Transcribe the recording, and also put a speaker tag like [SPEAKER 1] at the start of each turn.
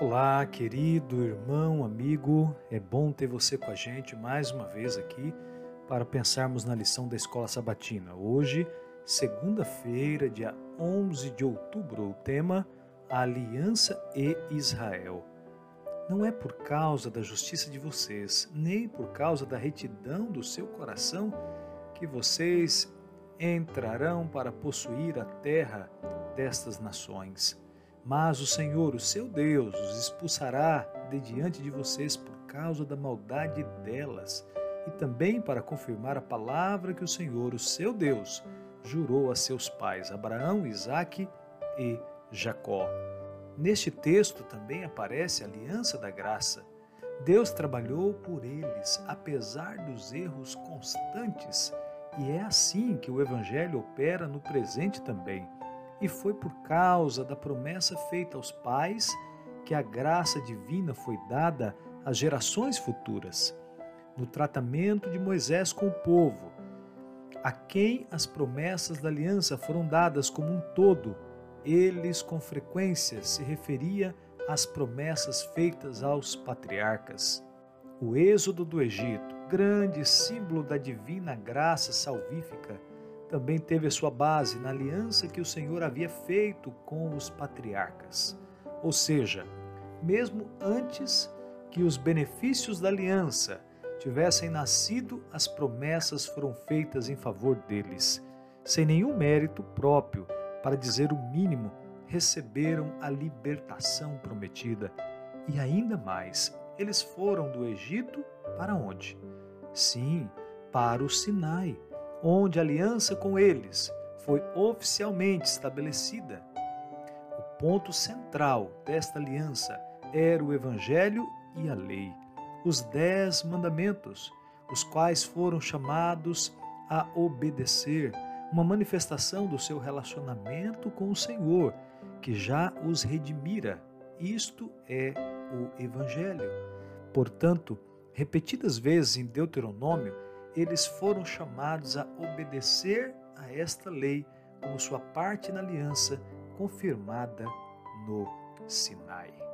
[SPEAKER 1] Olá, querido irmão, amigo, é bom ter você com a gente mais uma vez aqui para pensarmos na lição da Escola Sabatina. Hoje, segunda-feira, dia 11 de outubro, o tema A Aliança e Israel. Não é por causa da justiça de vocês, nem por causa da retidão do seu coração, que vocês entrarão para possuir a terra destas nações mas o Senhor, o seu Deus, os expulsará de diante de vocês por causa da maldade delas, e também para confirmar a palavra que o Senhor, o seu Deus, jurou a seus pais, Abraão, Isaque e Jacó. Neste texto também aparece a aliança da graça. Deus trabalhou por eles, apesar dos erros constantes, e é assim que o Evangelho opera no presente também. E foi por causa da promessa feita aos pais que a graça divina foi dada às gerações futuras, no tratamento de Moisés com o povo, a quem as promessas da aliança foram dadas como um todo. Eles com frequência se referia às promessas feitas aos patriarcas. O êxodo do Egito, grande símbolo da divina graça salvífica, também teve a sua base na aliança que o Senhor havia feito com os patriarcas. Ou seja, mesmo antes que os benefícios da aliança tivessem nascido, as promessas foram feitas em favor deles. Sem nenhum mérito próprio, para dizer o mínimo, receberam a libertação prometida. E ainda mais, eles foram do Egito para onde? Sim, para o Sinai onde a aliança com eles foi oficialmente estabelecida. O ponto central desta aliança era o Evangelho e a lei, os dez mandamentos, os quais foram chamados a obedecer, uma manifestação do seu relacionamento com o Senhor, que já os redimira. Isto é o Evangelho. Portanto, repetidas vezes em Deuteronômio, eles foram chamados a obedecer a esta lei como sua parte na aliança confirmada no Sinai.